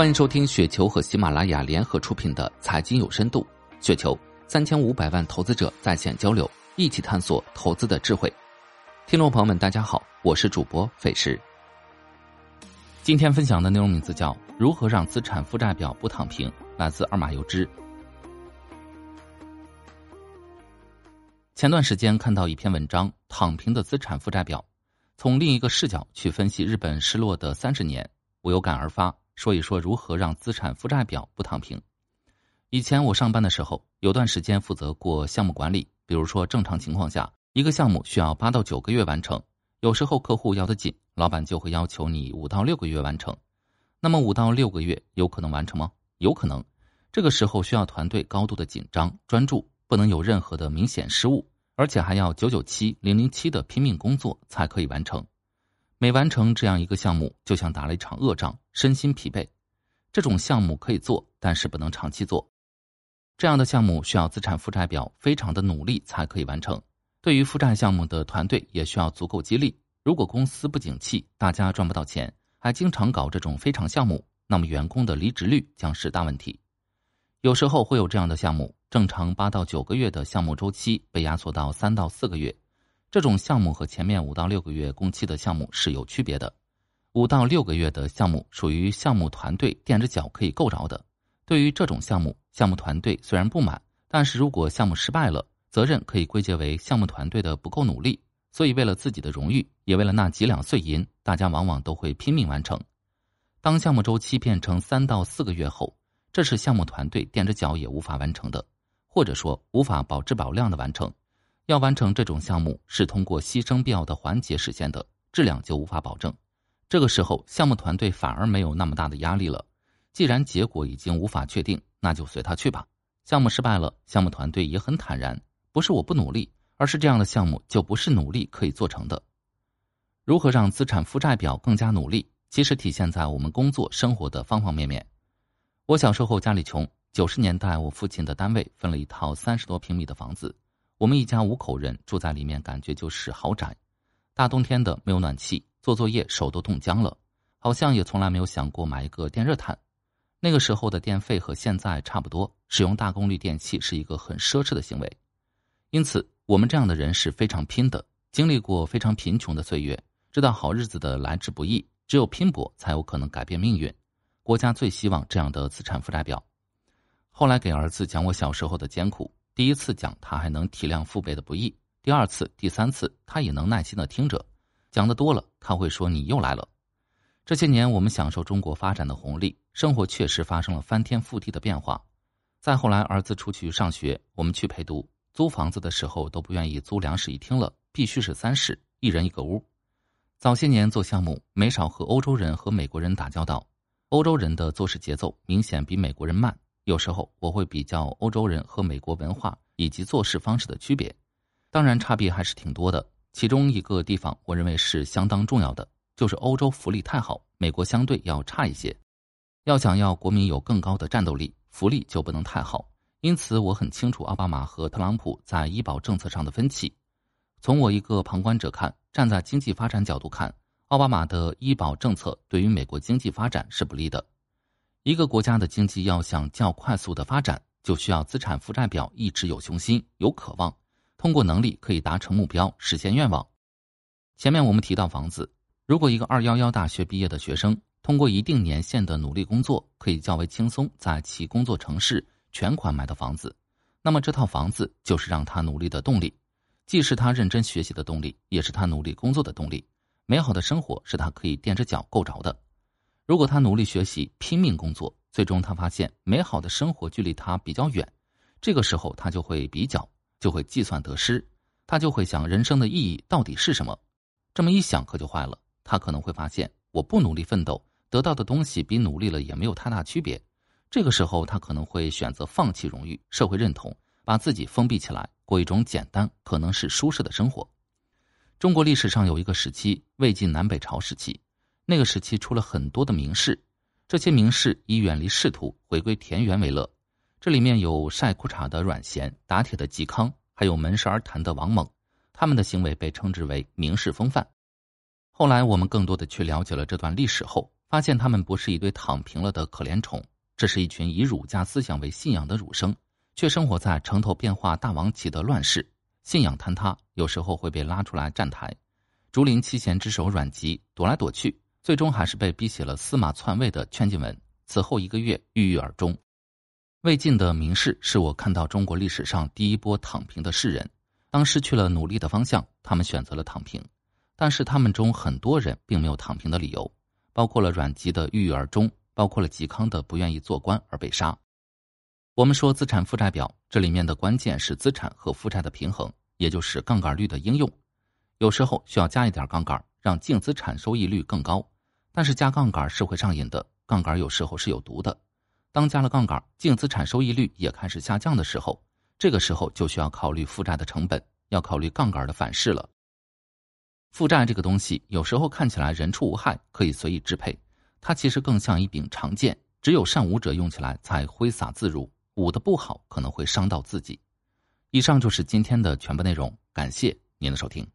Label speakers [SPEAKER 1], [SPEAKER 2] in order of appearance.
[SPEAKER 1] 欢迎收听雪球和喜马拉雅联合出品的《财经有深度》，雪球三千五百万投资者在线交流，一起探索投资的智慧。听众朋友们，大家好，我是主播费时。今天分享的内容名字叫《如何让资产负债表不躺平》，来自二马游之。前段时间看到一篇文章《躺平的资产负债表》，从另一个视角去分析日本失落的三十年，我有感而发。说一说如何让资产负债表不躺平。以前我上班的时候，有段时间负责过项目管理。比如说，正常情况下，一个项目需要八到九个月完成。有时候客户要的紧，老板就会要求你五到六个月完成。那么五到六个月有可能完成吗？有可能。这个时候需要团队高度的紧张专注，不能有任何的明显失误，而且还要九九七零零七的拼命工作才可以完成。每完成这样一个项目，就像打了一场恶仗，身心疲惫。这种项目可以做，但是不能长期做。这样的项目需要资产负债表非常的努力才可以完成。对于负债项目的团队也需要足够激励。如果公司不景气，大家赚不到钱，还经常搞这种非常项目，那么员工的离职率将是大问题。有时候会有这样的项目，正常八到九个月的项目周期被压缩到三到四个月。这种项目和前面五到六个月工期的项目是有区别的。五到六个月的项目属于项目团队垫着脚可以够着的。对于这种项目，项目团队虽然不满，但是如果项目失败了，责任可以归结为项目团队的不够努力。所以，为了自己的荣誉，也为了那几两碎银，大家往往都会拼命完成。当项目周期变成三到四个月后，这是项目团队垫着脚也无法完成的，或者说无法保质保量的完成。要完成这种项目，是通过牺牲必要的环节实现的，质量就无法保证。这个时候，项目团队反而没有那么大的压力了。既然结果已经无法确定，那就随他去吧。项目失败了，项目团队也很坦然，不是我不努力，而是这样的项目就不是努力可以做成的。如何让资产负债表更加努力？其实体现在我们工作生活的方方面面。我小时候家里穷，九十年代我父亲的单位分了一套三十多平米的房子。我们一家五口人住在里面，感觉就是豪宅。大冬天的没有暖气，做作业手都冻僵了。好像也从来没有想过买一个电热毯。那个时候的电费和现在差不多，使用大功率电器是一个很奢侈的行为。因此，我们这样的人是非常拼的，经历过非常贫穷的岁月，知道好日子的来之不易，只有拼搏才有可能改变命运。国家最希望这样的资产负债表。后来给儿子讲我小时候的艰苦。第一次讲，他还能体谅父辈的不易；第二次、第三次，他也能耐心的听着。讲的多了，他会说：“你又来了。”这些年，我们享受中国发展的红利，生活确实发生了翻天覆地的变化。再后来，儿子出去上学，我们去陪读，租房子的时候都不愿意租两室一厅了，必须是三室，一人一个屋。早些年做项目，没少和欧洲人和美国人打交道，欧洲人的做事节奏明显比美国人慢。有时候我会比较欧洲人和美国文化以及做事方式的区别，当然差别还是挺多的。其中一个地方我认为是相当重要的，就是欧洲福利太好，美国相对要差一些。要想要国民有更高的战斗力，福利就不能太好。因此我很清楚奥巴马和特朗普在医保政策上的分歧。从我一个旁观者看，站在经济发展角度看，奥巴马的医保政策对于美国经济发展是不利的。一个国家的经济要想较快速的发展，就需要资产负债表一直有雄心、有渴望，通过能力可以达成目标、实现愿望。前面我们提到房子，如果一个二幺幺大学毕业的学生通过一定年限的努力工作，可以较为轻松在其工作城市全款买到房子，那么这套房子就是让他努力的动力，既是他认真学习的动力，也是他努力工作的动力。美好的生活是他可以垫着脚够着的。如果他努力学习、拼命工作，最终他发现美好的生活距离他比较远，这个时候他就会比较，就会计算得失，他就会想人生的意义到底是什么？这么一想可就坏了，他可能会发现我不努力奋斗，得到的东西比努力了也没有太大区别。这个时候他可能会选择放弃荣誉、社会认同，把自己封闭起来，过一种简单、可能是舒适的生活。中国历史上有一个时期，魏晋南北朝时期。那个时期出了很多的名士，这些名士以远离仕途、回归田园为乐。这里面有晒裤衩的阮咸、打铁的嵇康，还有门市而谈的王猛。他们的行为被称之为名士风范。后来我们更多的去了解了这段历史后，发现他们不是一堆躺平了的可怜虫，这是一群以儒家思想为信仰的儒生，却生活在城头变化大王旗的乱世，信仰坍塌，有时候会被拉出来站台。竹林七贤之首阮籍躲来躲去，最终还是被逼写了司马篡位的劝进文，此后一个月郁郁而终。魏晋的名士是我看到中国历史上第一波躺平的士人，当失去了努力的方向，他们选择了躺平。但是他们中很多人并没有躺平的理由，包括了阮籍的郁郁而终，包括了嵇康的不愿意做官而被杀。我们说资产负债表，这里面的关键是资产和负债的平衡，也就是杠杆率的应用。有时候需要加一点杠杆，让净资产收益率更高。但是加杠杆是会上瘾的，杠杆有时候是有毒的。当加了杠杆，净资产收益率也开始下降的时候，这个时候就需要考虑负债的成本，要考虑杠杆的反噬了。负债这个东西，有时候看起来人畜无害，可以随意支配，它其实更像一柄长剑，只有善舞者用起来才挥洒自如，舞的不好可能会伤到自己。以上就是今天的全部内容，感谢您的收听。